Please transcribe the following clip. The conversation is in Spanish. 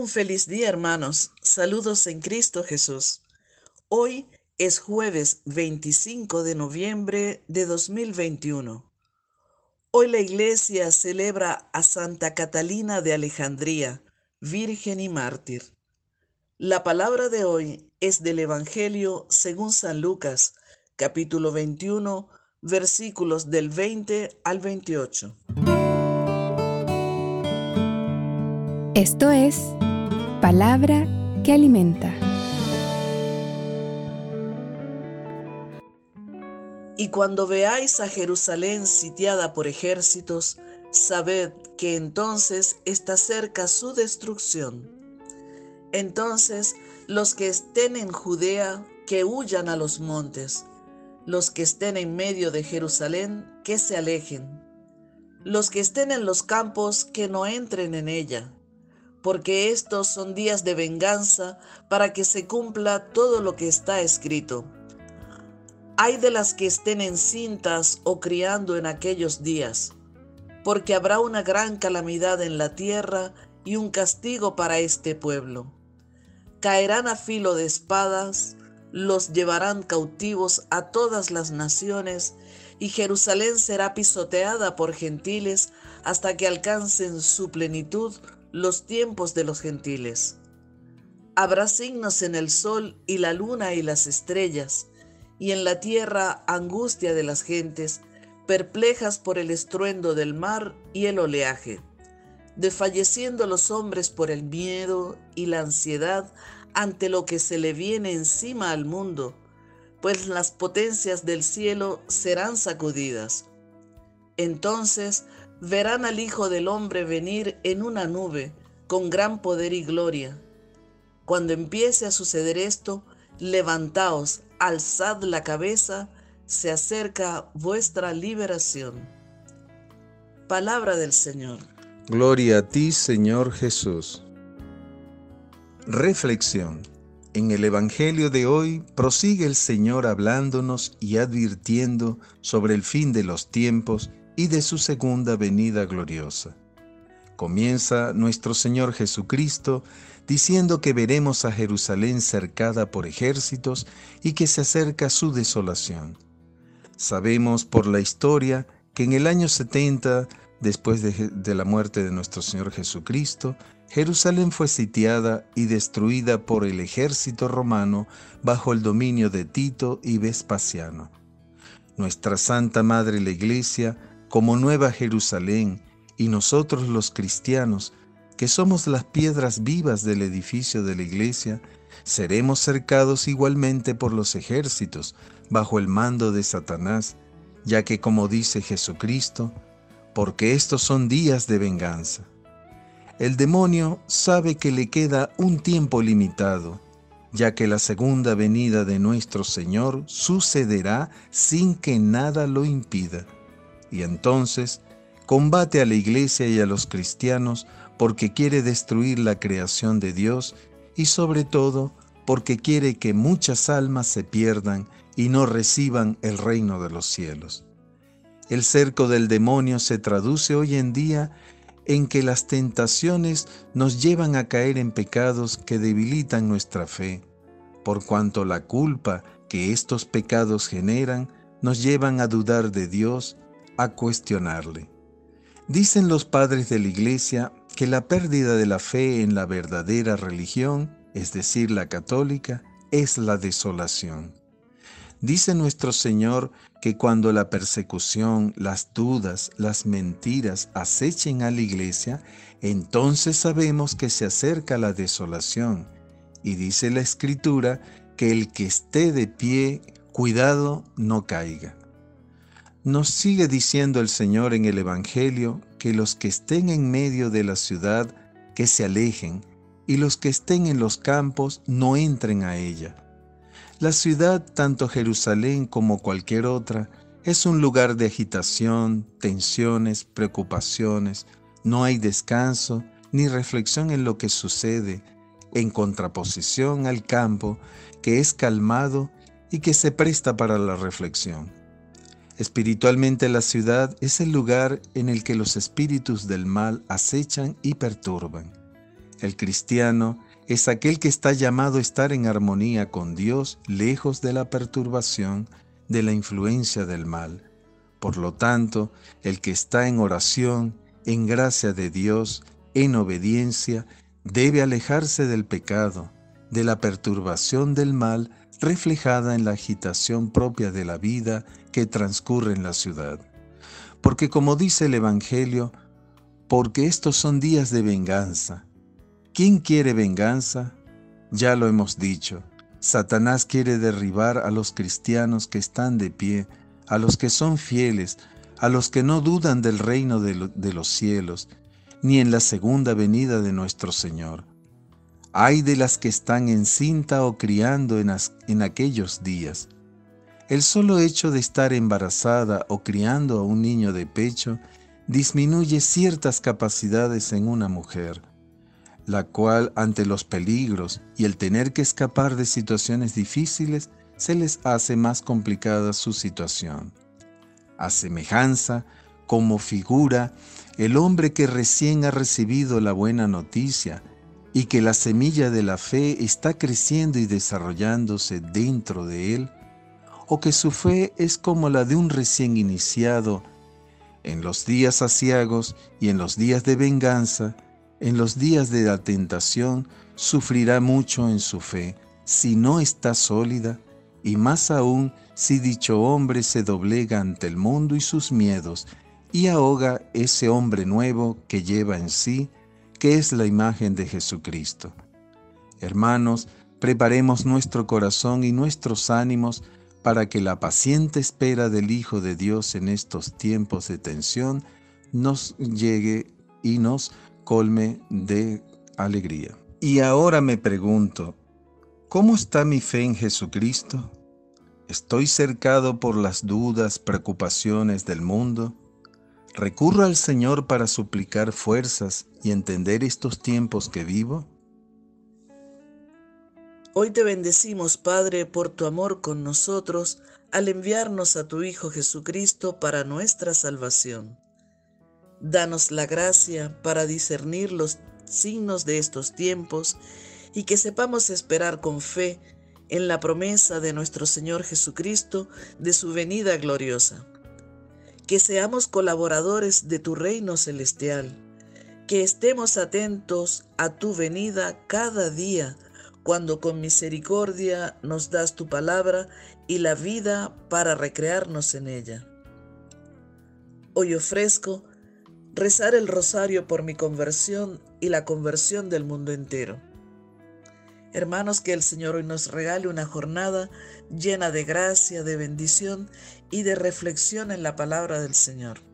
Un feliz día hermanos, saludos en Cristo Jesús. Hoy es jueves 25 de noviembre de 2021. Hoy la iglesia celebra a Santa Catalina de Alejandría, Virgen y Mártir. La palabra de hoy es del Evangelio según San Lucas, capítulo 21, versículos del 20 al 28. Esto es Palabra que alimenta. Y cuando veáis a Jerusalén sitiada por ejércitos, sabed que entonces está cerca su destrucción. Entonces los que estén en Judea, que huyan a los montes, los que estén en medio de Jerusalén, que se alejen, los que estén en los campos, que no entren en ella porque estos son días de venganza para que se cumpla todo lo que está escrito. Hay de las que estén encintas o criando en aquellos días, porque habrá una gran calamidad en la tierra y un castigo para este pueblo. Caerán a filo de espadas, los llevarán cautivos a todas las naciones, y Jerusalén será pisoteada por gentiles hasta que alcancen su plenitud los tiempos de los gentiles. Habrá signos en el sol y la luna y las estrellas, y en la tierra angustia de las gentes, perplejas por el estruendo del mar y el oleaje, desfalleciendo los hombres por el miedo y la ansiedad ante lo que se le viene encima al mundo, pues las potencias del cielo serán sacudidas. Entonces verán al Hijo del Hombre venir en una nube con gran poder y gloria. Cuando empiece a suceder esto, levantaos, alzad la cabeza, se acerca vuestra liberación. Palabra del Señor. Gloria a ti, Señor Jesús. Reflexión. En el Evangelio de hoy prosigue el Señor hablándonos y advirtiendo sobre el fin de los tiempos y de su segunda venida gloriosa. Comienza nuestro Señor Jesucristo diciendo que veremos a Jerusalén cercada por ejércitos y que se acerca su desolación. Sabemos por la historia que en el año 70, después de, la muerte de nuestro Señor Jesucristo, Jerusalén fue sitiada y destruida por el ejército romano bajo el dominio de Tito y Vespasiano. Nuestra Santa Madre la Iglesia como Nueva Jerusalén, y nosotros los cristianos, que somos las piedras vivas del edificio de la iglesia, seremos cercados igualmente por los ejércitos bajo el mando de Satanás, ya que como dice Jesucristo, porque estos son días de venganza. El demonio sabe que le queda un tiempo limitado, ya que la segunda venida de nuestro Señor sucederá sin que nada lo impida y entonces combate a la iglesia y a los cristianos porque quiere destruir la creación de Dios y sobre todo porque quiere que muchas almas se pierdan y no reciban el reino de los cielos. El cerco del demonio se traduce hoy en día en que las tentaciones nos llevan a caer en pecados que debilitan nuestra fe, por cuanto la culpa que estos pecados generan nos llevan a dudar de Dios a cuestionarle. Dicen los padres de la Iglesia que la pérdida de la fe en la verdadera religión, es decir, la católica, es la desolación. Dice nuestro Señor que cuando la persecución, las dudas, las mentiras acechen a la iglesia, entonces sabemos que se acerca la desolación. Y dice la Escritura que el que esté de pie, cuidado no caiga. Nos sigue diciendo el Señor en el Evangelio que los que estén en medio de la ciudad, que se alejen, y los que estén en los campos, no entren a ella. La ciudad, tanto Jerusalén como cualquier otra, es un lugar de agitación, tensiones, preocupaciones. No hay descanso ni reflexión en lo que sucede, en contraposición al campo, que es calmado y que se presta para la reflexión. Espiritualmente la ciudad es el lugar en el que los espíritus del mal acechan y perturban. El cristiano es aquel que está llamado a estar en armonía con Dios, lejos de la perturbación, de la influencia del mal. Por lo tanto, el que está en oración, en gracia de Dios, en obediencia, debe alejarse del pecado, de la perturbación del mal reflejada en la agitación propia de la vida que transcurre en la ciudad. Porque como dice el Evangelio, porque estos son días de venganza. ¿Quién quiere venganza? Ya lo hemos dicho. Satanás quiere derribar a los cristianos que están de pie, a los que son fieles, a los que no dudan del reino de, los cielos, ni en la segunda venida de nuestro Señor. Hay de las que están encinta o criando en, en aquellos días. El solo hecho de estar embarazada o criando a un niño de pecho disminuye ciertas capacidades en una mujer, la cual ante los peligros y el tener que escapar de situaciones difíciles se les hace más complicada su situación. A semejanza, como figura, el hombre que recién ha recibido la buena noticia y que la semilla de la fe está creciendo y desarrollándose dentro de él, o que su fe es como la de un recién iniciado, en los días asiagos y en los días de venganza, en los días de la tentación, sufrirá mucho en su fe, si no está sólida, y más aún si dicho hombre se doblega ante el mundo y sus miedos, y ahoga ese hombre nuevo que lleva en sí que es la imagen de Jesucristo. Hermanos, preparemos nuestro corazón y nuestros ánimos para que la paciente espera del Hijo de Dios en estos tiempos de tensión nos llegue y nos colme de alegría. Y ahora me pregunto, ¿cómo está mi fe en Jesucristo? ¿Estoy cercado por las dudas, preocupaciones del mundo? ¿Recurro al Señor para suplicar fuerzas y entender estos tiempos que vivo? Hoy te bendecimos, Padre, por tu amor con nosotros al enviarnos a tu Hijo Jesucristo para nuestra salvación. Danos la gracia para discernir los signos de estos tiempos y que sepamos esperar con fe en la promesa de nuestro Señor Jesucristo de su venida gloriosa que seamos colaboradores de tu reino celestial, que estemos atentos a tu venida cada día, cuando con misericordia nos das tu palabra y la vida para recrearnos en ella. Hoy ofrezco rezar el rosario por mi conversión y la conversión del mundo entero. Hermanos, que el Señor hoy nos regale una jornada llena de gracia, de bendición y de reflexión en la palabra del Señor.